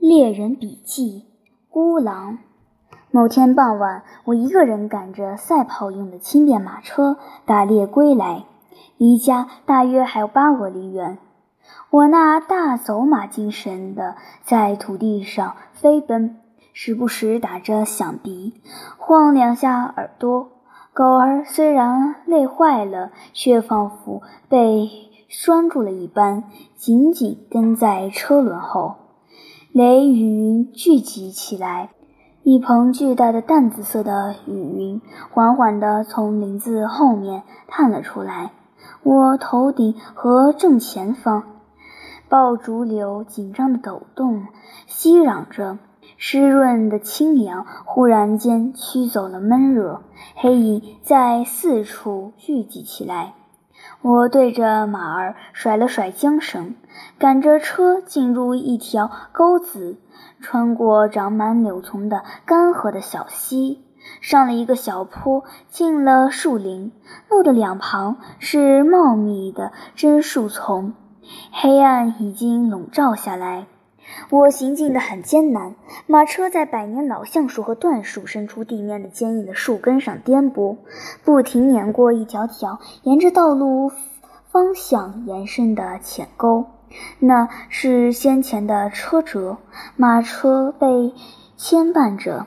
猎人笔记：孤狼。某天傍晚，我一个人赶着赛跑用的轻便马车打猎归来，离家大约还有八个里远。我那大走马精神的在土地上飞奔，时不时打着响鼻，晃两下耳朵。狗儿虽然累坏了，却仿佛被拴住了一般，紧紧跟在车轮后。雷雨云聚集起来，一蓬巨大的淡紫色的雨云缓缓地从林子后面探了出来。我头顶和正前方，爆竹柳紧张地抖动，熙攘着。湿润的清凉忽然间驱走了闷热，黑影在四处聚集起来。我对着马儿甩了甩缰绳，赶着车进入一条沟子，穿过长满柳丛的干涸的小溪，上了一个小坡，进了树林。路的两旁是茂密的针树丛，黑暗已经笼罩下来。我行进得很艰难，马车在百年老橡树和椴树伸出地面的坚硬的树根上颠簸，不停碾过一条条沿着道路方向延伸的浅沟。那是先前的车辙，马车被牵绊着。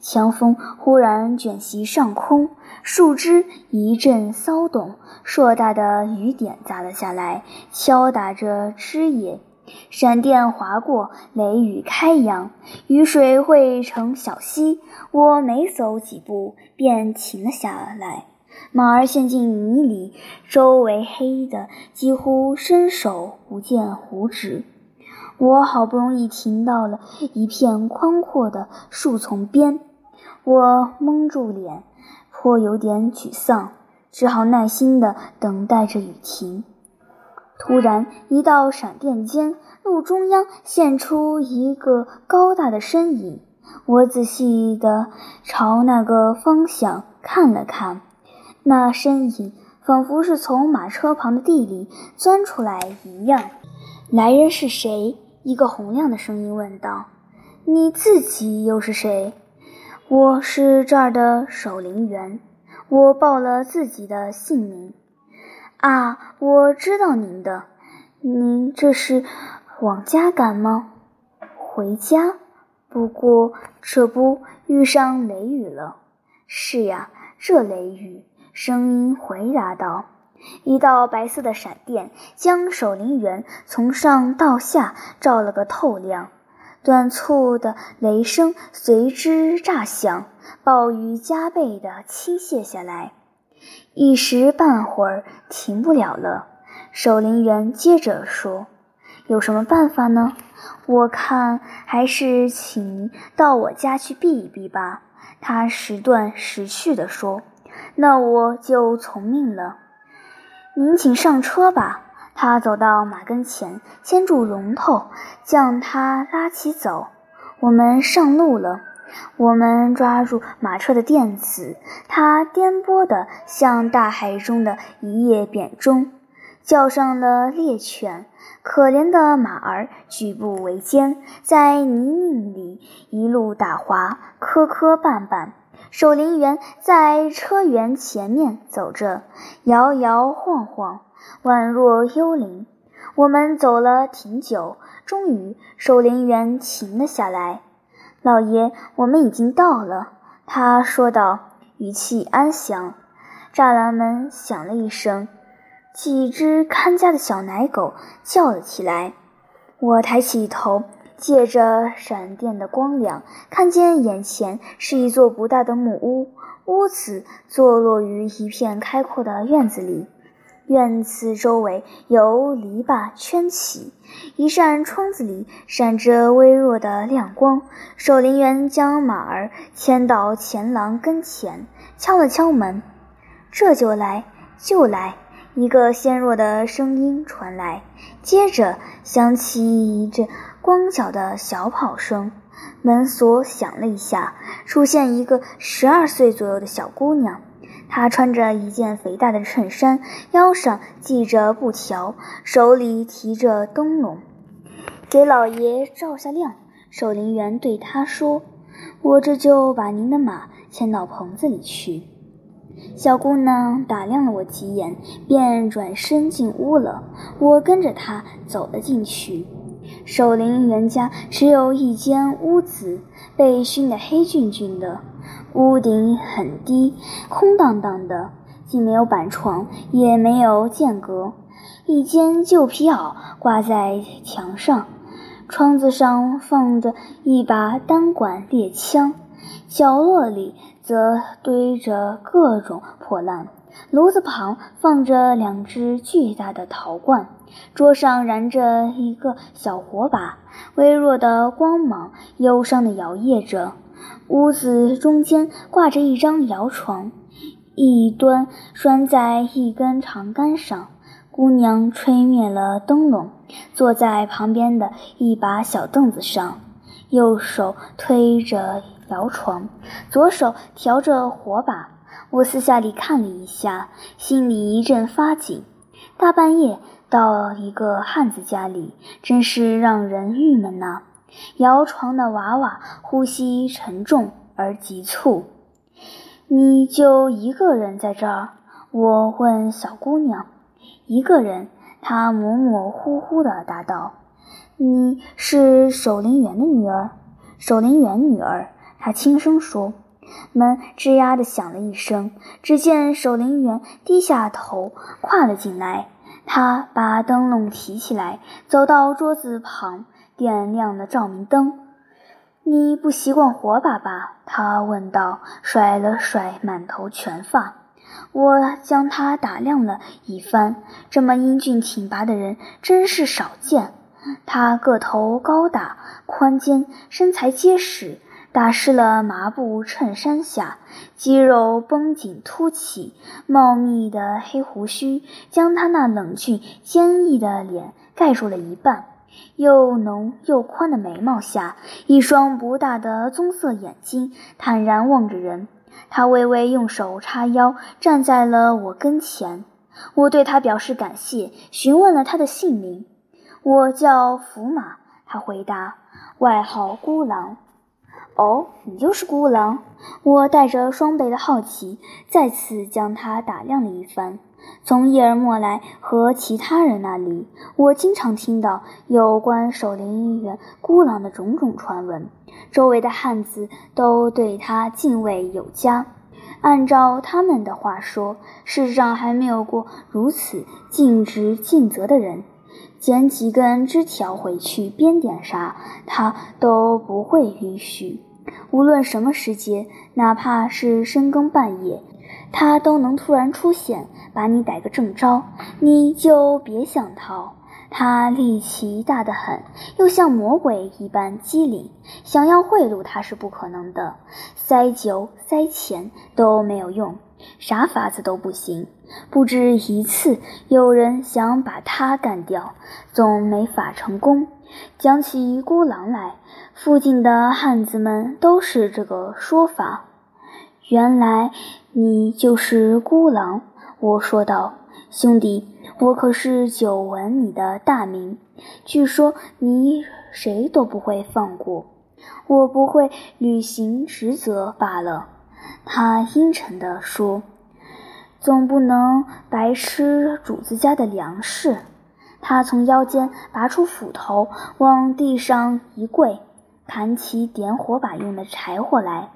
强风忽然卷袭上空，树枝一阵骚动，硕大的雨点砸了下来，敲打着枝叶。闪电划过，雷雨开扬，雨水汇成小溪。我每走几步，便停了下来。马儿陷进泥里，周围黑的几乎伸手不见五指。我好不容易停到了一片宽阔的树丛边，我蒙住脸，颇有点沮丧，只好耐心地等待着雨停。突然，一道闪电间，路中央现出一个高大的身影。我仔细地朝那个方向看了看，那身影仿佛是从马车旁的地里钻出来一样。来人是谁？一个洪亮的声音问道。你自己又是谁？我是这儿的守林员。我报了自己的姓名。啊，我知道您的，您这是往家赶吗？回家？不过这不遇上雷雨了。是呀，这雷雨。声音回答道。一道白色的闪电将守林员从上到下照了个透亮，短促的雷声随之炸响，暴雨加倍的倾泻下来。一时半会儿停不了了，守林员接着说：“有什么办法呢？我看还是请到我家去避一避吧。”他时断时续地说：“那我就从命了。您请上车吧。”他走到马跟前，牵住龙头，将他拉起走。我们上路了。我们抓住马车的垫子，它颠簸的像大海中的一叶扁舟，叫上了猎犬。可怜的马儿举步维艰，在泥泞里一路打滑，磕磕绊绊。守林员在车辕前面走着，摇摇晃晃，宛若幽灵。我们走了挺久，终于守林员停了下来。老爷，我们已经到了。”他说道，语气安详。栅栏门响了一声，几只看家的小奶狗叫了起来。我抬起头，借着闪电的光亮，看见眼前是一座不大的木屋，屋子坐落于一片开阔的院子里。院子周围由篱笆圈起，一扇窗子里闪着微弱的亮光。守林员将马儿牵到前廊跟前，敲了敲门。这就来，就来！一个纤弱的声音传来，接着响起一阵光脚的小跑声。门锁响了一下，出现一个十二岁左右的小姑娘。他穿着一件肥大的衬衫，腰上系着布条，手里提着灯笼，给老爷照下亮。守林员对他说：“我这就把您的马牵到棚子里去。”小姑娘打量了我几眼，便转身进屋了。我跟着她走了进去。守林员家只有一间屋子，被熏得黑黢黢的，屋顶很低，空荡荡的，既没有板床，也没有间隔。一件旧皮袄挂在墙上，窗子上放着一把单管猎枪，角落里则堆着各种破烂。炉子旁放着两只巨大的陶罐，桌上燃着一个小火把，微弱的光芒忧伤地摇曳着。屋子中间挂着一张摇床，一端拴在一根长杆上。姑娘吹灭了灯笼，坐在旁边的一把小凳子上，右手推着摇床，左手调着火把。我私下里看了一下，心里一阵发紧。大半夜到一个汉子家里，真是让人郁闷呐。摇床的娃娃呼吸沉重而急促。你就一个人在这儿？我问小姑娘。一个人，她模模糊糊地答道：“你是守林员的女儿。”守林员女儿，她轻声说。门吱呀地响了一声，只见守林员低下头跨了进来。他把灯笼提起来，走到桌子旁，点亮了照明灯。“你不习惯火把吧？”他问道，甩了甩满头全发。我将他打量了一番，这么英俊挺拔的人真是少见。他个头高大、宽肩，身材结实，打湿了麻布衬衫下，肌肉绷紧凸起，茂密的黑胡须将他那冷峻坚毅的脸盖住了一半。又浓又宽的眉毛下，一双不大的棕色眼睛坦然望着人。他微微用手叉腰，站在了我跟前。我对他表示感谢，询问了他的姓名。我叫福马，他回答，外号孤狼。哦，你就是孤狼。我带着双倍的好奇，再次将他打量了一番。从叶尔莫莱和其他人那里，我经常听到有关守林员孤狼的种种传闻。周围的汉子都对他敬畏有加。按照他们的话说，世上还没有过如此尽职尽责的人。捡几根枝条回去编点啥，他都不会允许。无论什么时节，哪怕是深更半夜，他都能突然出现，把你逮个正着，你就别想逃。他力气大得很，又像魔鬼一般机灵，想要贿赂他是不可能的，塞酒塞钱都没有用，啥法子都不行。不止一次有人想把他干掉，总没法成功。讲起孤狼来，附近的汉子们都是这个说法。原来你就是孤狼，我说道，兄弟。我可是久闻你的大名，据说你谁都不会放过，我不会履行职责罢了。”他阴沉地说，“总不能白吃主子家的粮食。”他从腰间拔出斧头，往地上一跪，弹起点火把用的柴火来。“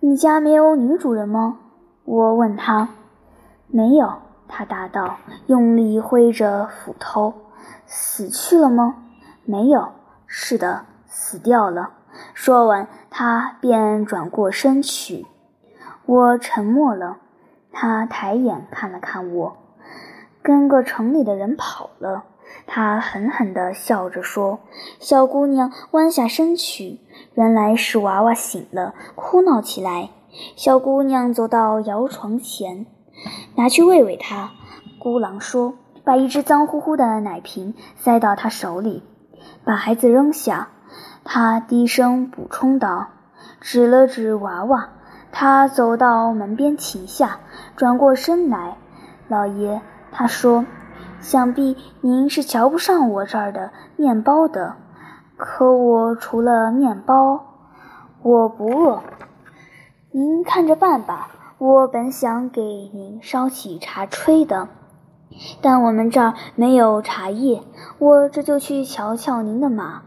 你家没有女主人吗？”我问他。“没有。”他答道，用力挥着斧头：“死去了吗？”“没有。”“是的，死掉了。”说完，他便转过身去。我沉默了。他抬眼看了看我，跟个城里的人跑了。他狠狠地笑着说：“小姑娘弯下身去，原来是娃娃醒了，哭闹起来。”小姑娘走到摇床前。拿去喂喂他，孤狼说：“把一只脏乎乎的奶瓶塞到他手里，把孩子扔下。”他低声补充道，指了指娃娃。他走到门边停下，转过身来：“老爷，他说，想必您是瞧不上我这儿的面包的。可我除了面包，我不饿。您看着办吧。我本想给您烧起茶炊的，但我们这儿没有茶叶。我这就去瞧瞧您的马。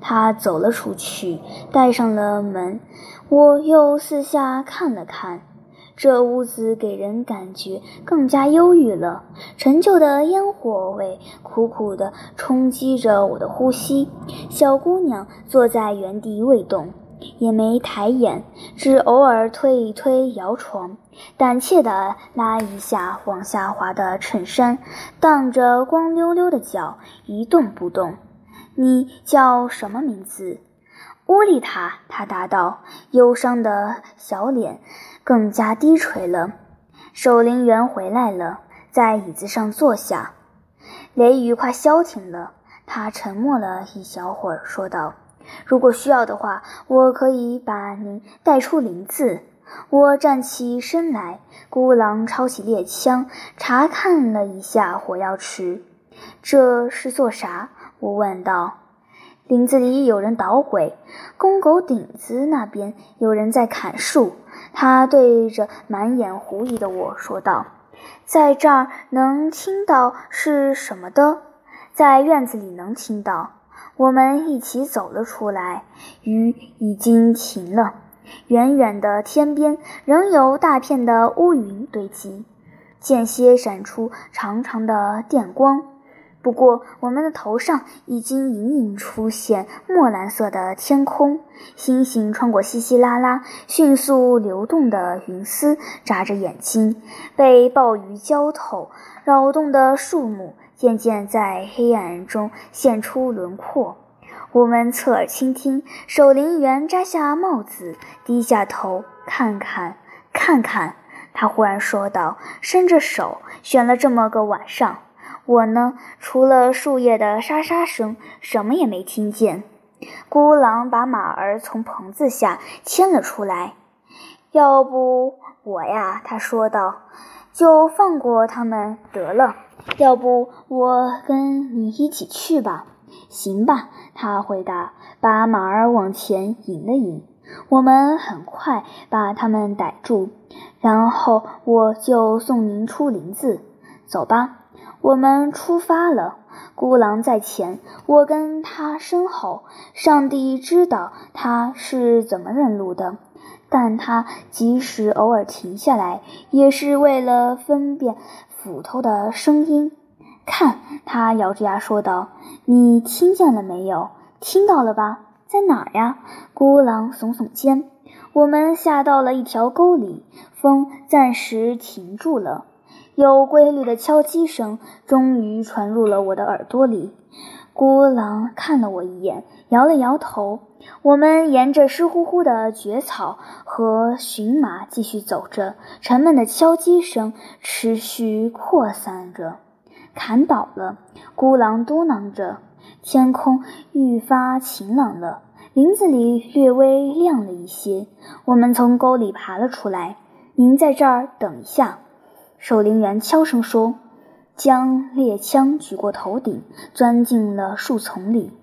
他走了出去，带上了门。我又四下看了看，这屋子给人感觉更加忧郁了。陈旧的烟火味苦苦地冲击着我的呼吸。小姑娘坐在原地未动。也没抬眼，只偶尔推一推摇床，胆怯地拉一下往下滑的衬衫，荡着光溜溜的脚，一动不动。你叫什么名字？乌丽塔。她答道，忧伤的小脸更加低垂了。守灵员回来了，在椅子上坐下。雷雨快消停了。他沉默了一小会儿，说道。如果需要的话，我可以把您带出林子。我站起身来，孤狼抄起猎枪，查看了一下火药池。这是做啥？我问道。林子里有人捣鬼，公狗顶子那边有人在砍树。他对着满眼狐疑的我说道：“在这儿能听到是什么的？在院子里能听到。”我们一起走了出来，雨已经停了。远远的天边仍有大片的乌云堆积，间歇闪出长长的电光。不过，我们的头上已经隐隐出现墨蓝色的天空，星星穿过稀稀拉拉、迅速流动的云丝，眨着眼睛，被暴雨浇透，扰动的树木。渐渐在黑暗中现出轮廓。我们侧耳倾听，守林员摘下帽子，低下头看看，看看。他忽然说道，伸着手，选了这么个晚上。我呢，除了树叶的沙沙声，什么也没听见。孤狼把马儿从棚子下牵了出来。要不我呀，他说道，就放过他们得了。要不我跟你一起去吧？行吧，他回答，把马儿往前引了引。我们很快把他们逮住，然后我就送您出林子。走吧，我们出发了。孤狼在前，我跟他身后。上帝知道他是怎么认路的，但他即使偶尔停下来，也是为了分辨。斧头的声音，看，他咬着牙说道：“你听见了没有？听到了吧？在哪儿呀？”孤狼耸耸肩：“我们下到了一条沟里，风暂时停住了。”有规律的敲击声终于传入了我的耳朵里。孤狼看了我一眼，摇了摇头。我们沿着湿乎乎的蕨草和荨麻继续走着，沉闷的敲击声持续扩散着。砍倒了，孤狼嘟囔着。天空愈发晴朗了，林子里略微亮了一些。我们从沟里爬了出来。您在这儿等一下，守林员悄声说。将猎枪举过头顶，钻进了树丛里。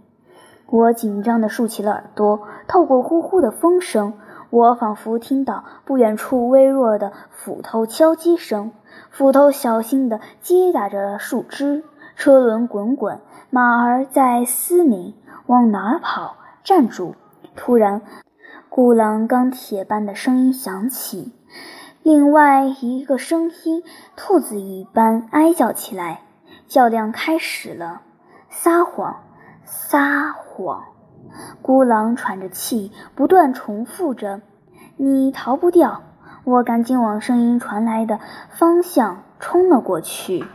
我紧张地竖起了耳朵，透过呼呼的风声，我仿佛听到不远处微弱的斧头敲击声。斧头小心地击打着树枝，车轮滚滚，马儿在嘶鸣。往哪儿跑？站住！突然，孤狼钢铁般的声音响起。另外一个声音，兔子一般哀叫起来。较量开始了。撒谎，撒谎！孤狼喘着气，不断重复着：“你逃不掉。”我赶紧往声音传来的方向冲了过去。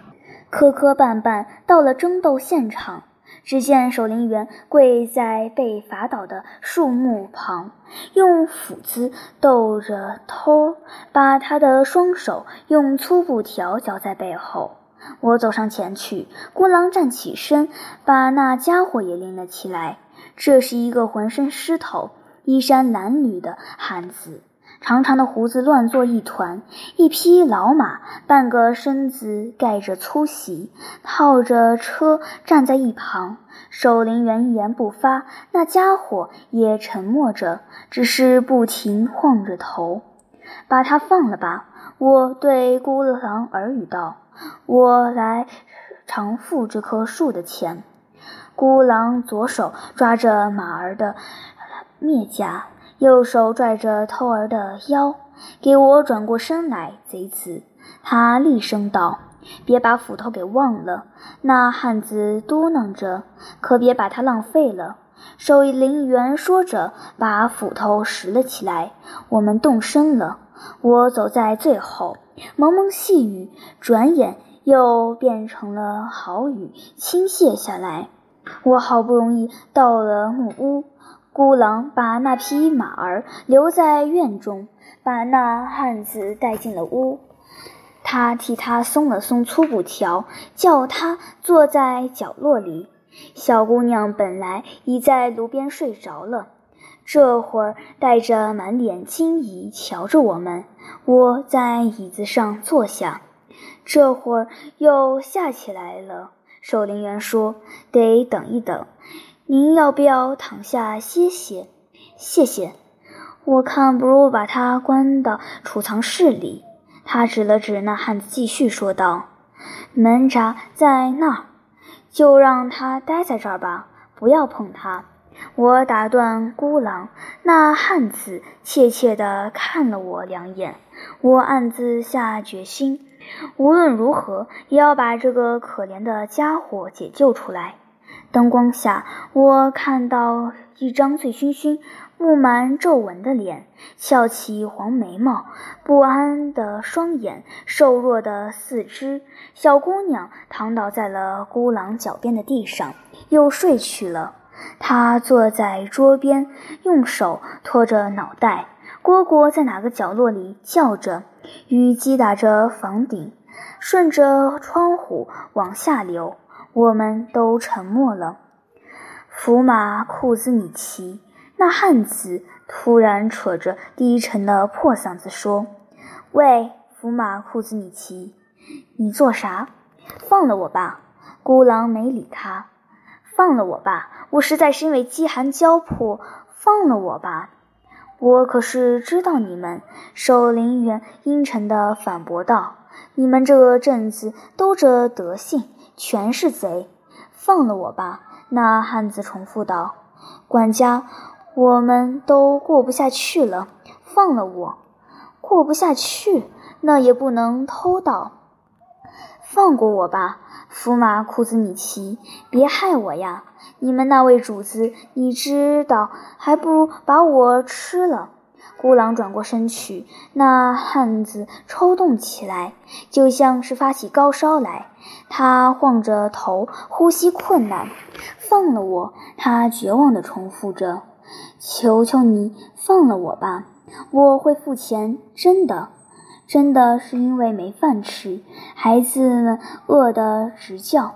磕磕绊绊，到了争斗现场。只见守林员跪在被伐倒的树木旁，用斧子逗着偷，把他的双手用粗布条绞在背后。我走上前去，孤狼站起身，把那家伙也拎了起来。这是一个浑身湿透、衣衫褴褛的汉子。长长的胡子乱作一团，一匹老马，半个身子盖着粗席，套着车站在一旁。守林员一言不发，那家伙也沉默着，只是不停晃着头。把他放了吧，我对孤狼耳语道：“我来偿付这棵树的钱。”孤狼左手抓着马儿的面颊。右手拽着偷儿的腰，给我转过身来。贼子，他厉声道：“别把斧头给忘了。”那汉子嘟囔着：“可别把它浪费了。”守林员说着，把斧头拾了起来。我们动身了。我走在最后，蒙蒙细雨，转眼又变成了好雨，倾泻下来。我好不容易到了木屋。孤狼把那匹马儿留在院中，把那汉子带进了屋。他替他松了松粗布条，叫他坐在角落里。小姑娘本来已在炉边睡着了，这会儿带着满脸惊疑瞧着我们。我在椅子上坐下，这会儿又下起来了。守林员说：“得等一等。”您要不要躺下歇歇？谢谢。我看不如把他关到储藏室里。他指了指那汉子，继续说道：“门闸在那儿，就让他待在这儿吧，不要碰他。”我打断孤狼，那汉子怯怯地看了我两眼。我暗自下决心，无论如何也要把这个可怜的家伙解救出来。灯光下，我看到一张醉醺醺、布满皱纹的脸，翘起黄眉毛，不安的双眼，瘦弱的四肢。小姑娘躺倒在了孤狼脚边的地上，又睡去了。她坐在桌边，用手托着脑袋。蝈蝈在哪个角落里叫着，雨击打着房顶，顺着窗户往下流。我们都沉默了。福马库兹米奇，那汉子突然扯着低沉的破嗓子说：“喂，福马库兹米奇，你做啥？放了我吧！”孤狼没理他。放了我吧！我实在是因为饥寒交迫。放了我吧！我可是知道你们。守林员阴沉的反驳道：“你们这个镇子都这德性。”全是贼，放了我吧！那汉子重复道：“管家，我们都过不下去了，放了我。过不下去，那也不能偷盗。放过我吧，福马库兹米奇，别害我呀！你们那位主子，你知道，还不如把我吃了。”孤狼转过身去，那汉子抽动起来，就像是发起高烧来。他晃着头，呼吸困难。放了我！他绝望地重复着：“求求你，放了我吧！我会付钱，真的，真的是因为没饭吃，孩子们饿得直叫。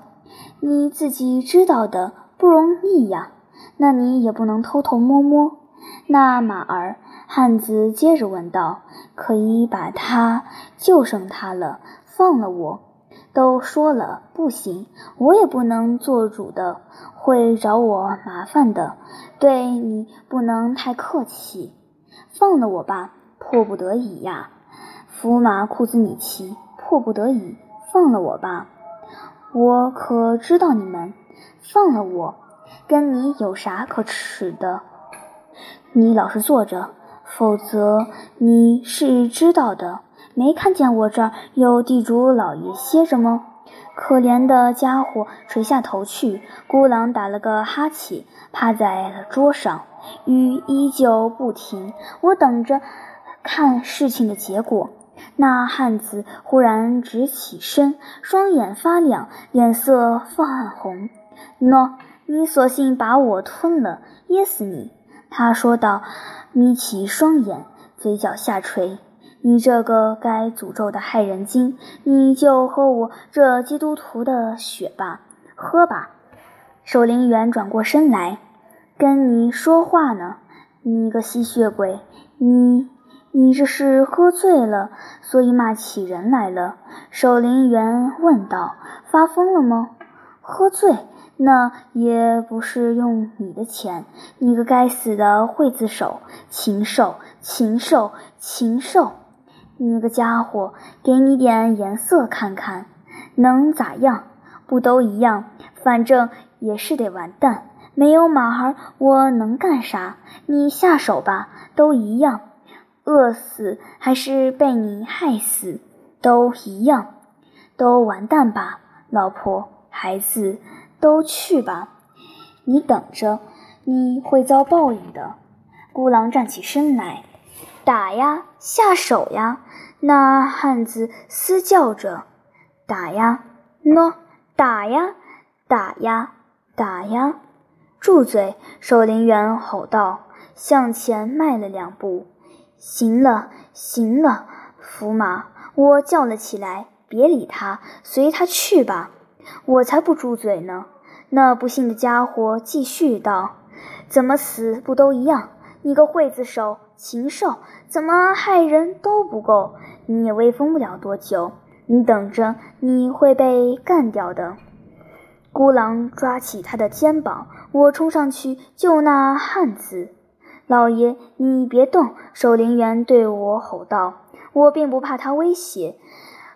你自己知道的，不容易呀。那你也不能偷偷摸摸。那马儿。”汉子接着问道：“可以把他，就剩他了，放了我。”都说了不行，我也不能做主的，会找我麻烦的。对你不能太客气，放了我吧，迫不得已呀。福马库兹米奇，迫不得已，放了我吧。我可知道你们，放了我，跟你有啥可耻的？你老实坐着。否则你是知道的，没看见我这儿有地主老爷歇着吗？可怜的家伙垂下头去。孤狼打了个哈欠，趴在了桌上。雨依旧不停。我等着看事情的结果。那汉子忽然直起身，双眼发亮，脸色泛红。喏，你索性把我吞了，噎死你！他说道。眯起双眼，嘴角下垂。你这个该诅咒的害人精，你就喝我这基督徒的血吧，喝吧。守灵员转过身来，跟你说话呢。你个吸血鬼，你你这是喝醉了，所以骂起人来了？守灵员问道。发疯了吗？喝醉？那也不是用你的钱。你个该死的刽子手，禽兽，禽兽，禽兽！你个家伙，给你点颜色看看，能咋样？不都一样？反正也是得完蛋。没有马儿，我能干啥？你下手吧，都一样。饿死还是被你害死，都一样，都完蛋吧，老婆孩子都去吧，你等着，你会遭报应的。孤狼站起身来，打呀，下手呀！那汉子嘶叫着，打呀，喏，打呀，打呀，打呀！住嘴！守林员吼道，向前迈了两步。行了，行了，福马，我叫了起来。别理他，随他去吧。我才不住嘴呢。那不幸的家伙继续道：“怎么死不都一样？你个刽子手，禽兽，怎么害人都不够？你也威风不了多久。你等着，你会被干掉的。”孤狼抓起他的肩膀，我冲上去救那汉子。老爷，你别动！守林员对我吼道：“我并不怕他威胁，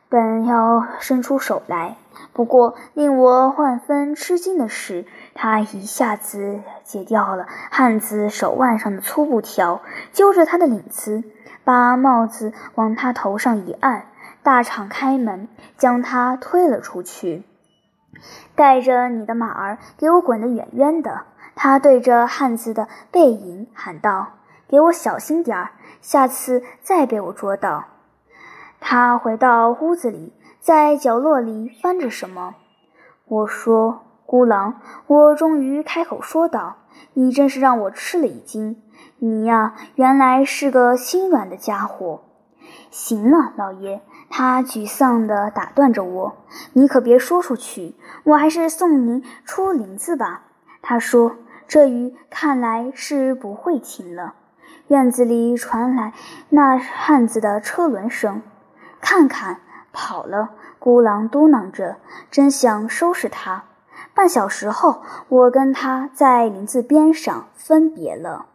本要伸出手来。不过令我万分吃惊的是，他一下子解掉了汉子手腕上的粗布条，揪着他的领子，把帽子往他头上一按，大敞开门，将他推了出去。带着你的马儿，给我滚得远远的！”他对着汉子的背影喊道：“给我小心点儿，下次再被我捉到。”他回到屋子里，在角落里翻着什么。我说：“孤狼，我终于开口说道：‘你真是让我吃了一惊。你呀，原来是个心软的家伙。’行了，老爷。”他沮丧地打断着我：“你可别说出去，我还是送您出林子吧。”他说。这雨看来是不会停了。院子里传来那汉子的车轮声。看看，跑了！孤狼嘟囔着，真想收拾他。半小时后，我跟他在林子边上分别了。